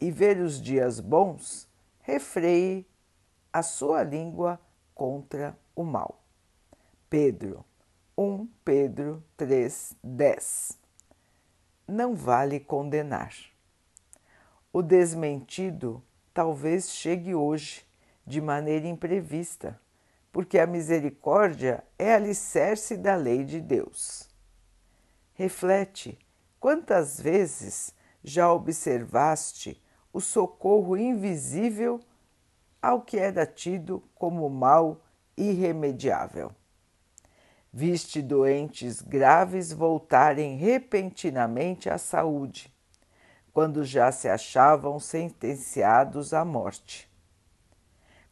e ver os dias bons, refreie a sua língua contra o mal. Pedro 1 Pedro 3, 10 Não vale condenar. O desmentido talvez chegue hoje de maneira imprevista, porque a misericórdia é alicerce da lei de Deus. Reflete quantas vezes já observaste o socorro invisível ao que era tido como mal irremediável. Viste doentes graves voltarem repentinamente à saúde, quando já se achavam sentenciados à morte.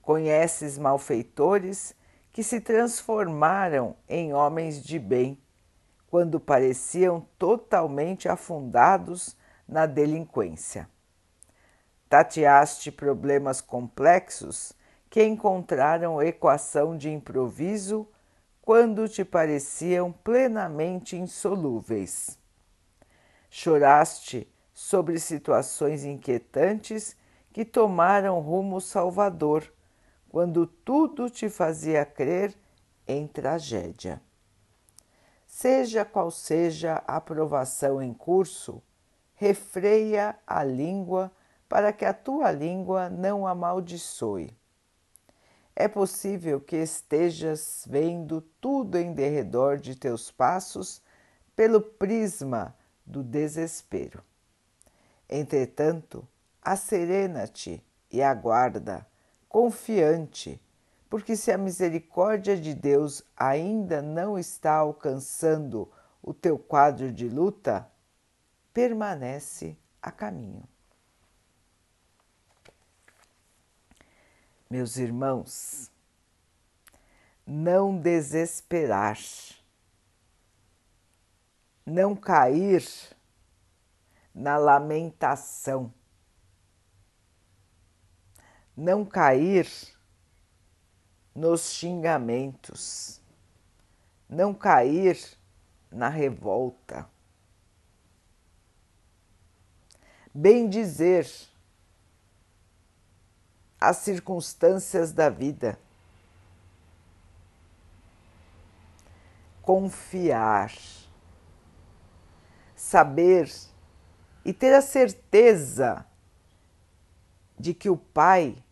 Conheces malfeitores que se transformaram em homens de bem, quando pareciam totalmente afundados na delinquência Tateaste problemas complexos que encontraram equação de improviso quando te pareciam plenamente insolúveis. Choraste sobre situações inquietantes que tomaram rumo salvador, quando tudo te fazia crer em tragédia. Seja qual seja a provação em curso, refreia a língua para que a tua língua não amaldiçoe. É possível que estejas vendo tudo em derredor de teus passos pelo prisma do desespero. Entretanto, acerena-te e aguarda, confiante, porque se a misericórdia de Deus ainda não está alcançando o teu quadro de luta, permanece a caminho. Meus irmãos, não desesperar, não cair na lamentação, não cair nos xingamentos, não cair na revolta. Bem dizer as circunstâncias da vida. Confiar, saber e ter a certeza de que o Pai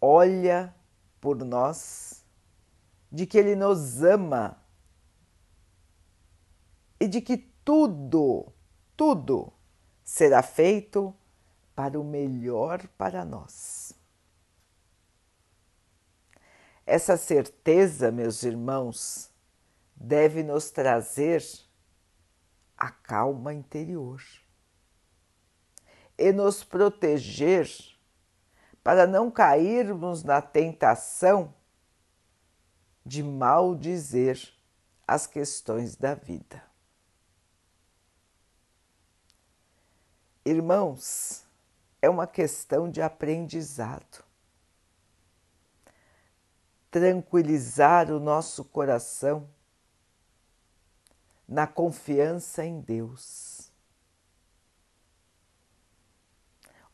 olha por nós, de que Ele nos ama e de que tudo, tudo será feito para o melhor para nós. Essa certeza, meus irmãos, deve nos trazer a calma interior e nos proteger para não cairmos na tentação de maldizer as questões da vida. Irmãos, é uma questão de aprendizado. Tranquilizar o nosso coração na confiança em Deus.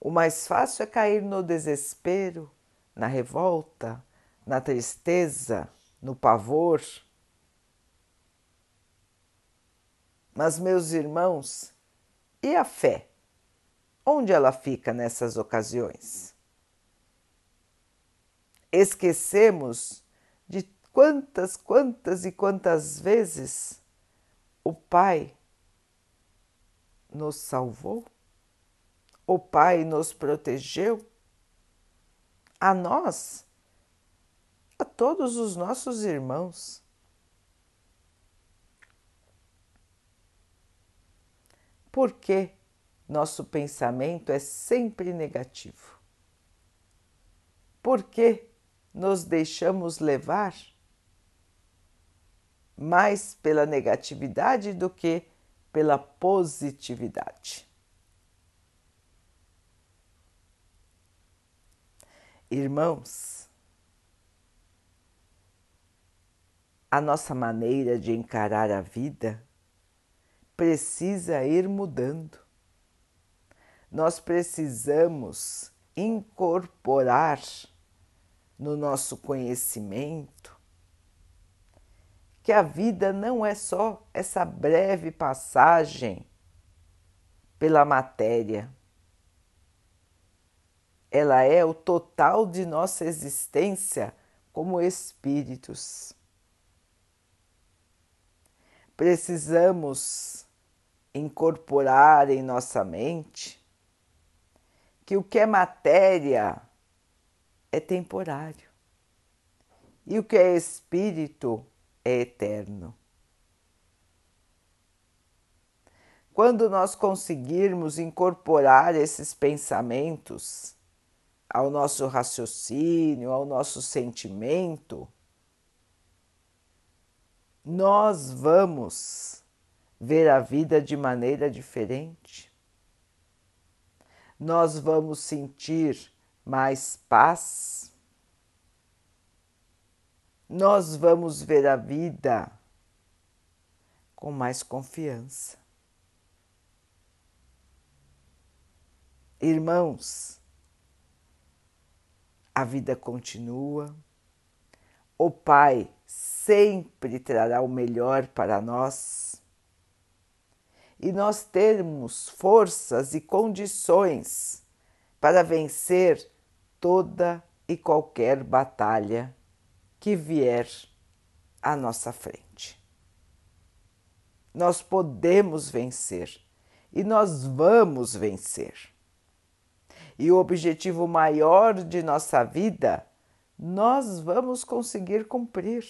O mais fácil é cair no desespero, na revolta, na tristeza, no pavor. Mas, meus irmãos, e a fé? Onde ela fica nessas ocasiões? Esquecemos de quantas, quantas e quantas vezes o Pai nos salvou? O Pai nos protegeu? A nós, a todos os nossos irmãos. Por quê? Nosso pensamento é sempre negativo. Por que nos deixamos levar mais pela negatividade do que pela positividade. Irmãos, a nossa maneira de encarar a vida precisa ir mudando. Nós precisamos incorporar no nosso conhecimento que a vida não é só essa breve passagem pela matéria ela é o total de nossa existência como espíritos. Precisamos incorporar em nossa mente que o que é matéria é temporário e o que é espírito é eterno. Quando nós conseguirmos incorporar esses pensamentos ao nosso raciocínio, ao nosso sentimento, nós vamos ver a vida de maneira diferente. Nós vamos sentir mais paz. Nós vamos ver a vida com mais confiança. Irmãos, a vida continua. O Pai sempre trará o melhor para nós. E nós termos forças e condições para vencer toda e qualquer batalha que vier à nossa frente. Nós podemos vencer e nós vamos vencer e o objetivo maior de nossa vida, nós vamos conseguir cumprir.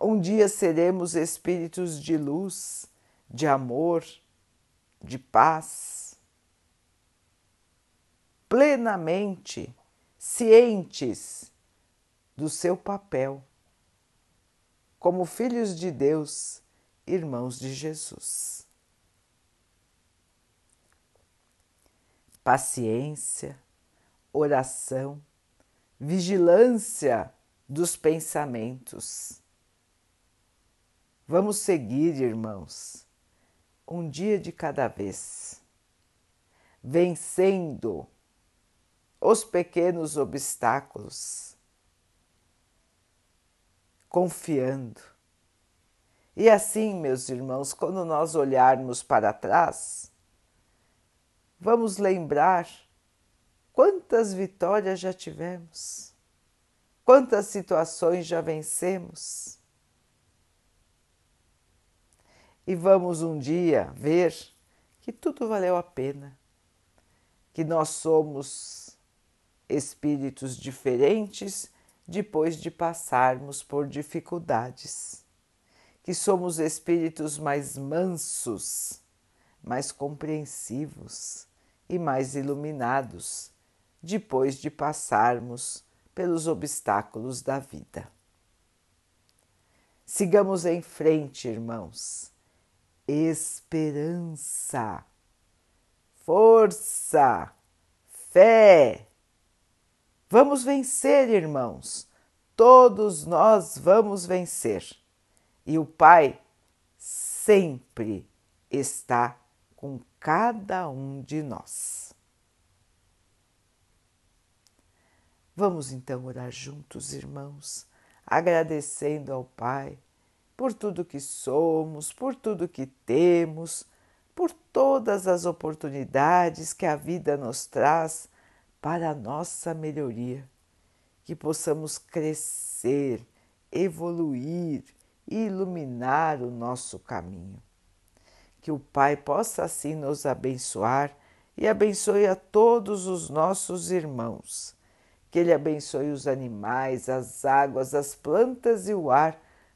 Um dia seremos espíritos de luz, de amor, de paz, plenamente cientes do seu papel como filhos de Deus, irmãos de Jesus. paciência, oração, vigilância dos pensamentos. Vamos seguir, irmãos, um dia de cada vez, vencendo os pequenos obstáculos, confiando. E assim, meus irmãos, quando nós olharmos para trás, vamos lembrar quantas vitórias já tivemos, quantas situações já vencemos. E vamos um dia ver que tudo valeu a pena, que nós somos espíritos diferentes depois de passarmos por dificuldades, que somos espíritos mais mansos, mais compreensivos e mais iluminados depois de passarmos pelos obstáculos da vida. Sigamos em frente, irmãos. Esperança, força, fé. Vamos vencer, irmãos. Todos nós vamos vencer. E o Pai sempre está com cada um de nós. Vamos então orar juntos, irmãos, agradecendo ao Pai por tudo que somos, por tudo que temos, por todas as oportunidades que a vida nos traz para a nossa melhoria, que possamos crescer, evoluir e iluminar o nosso caminho que o Pai possa assim nos abençoar e abençoe a todos os nossos irmãos. Que Ele abençoe os animais, as águas, as plantas e o ar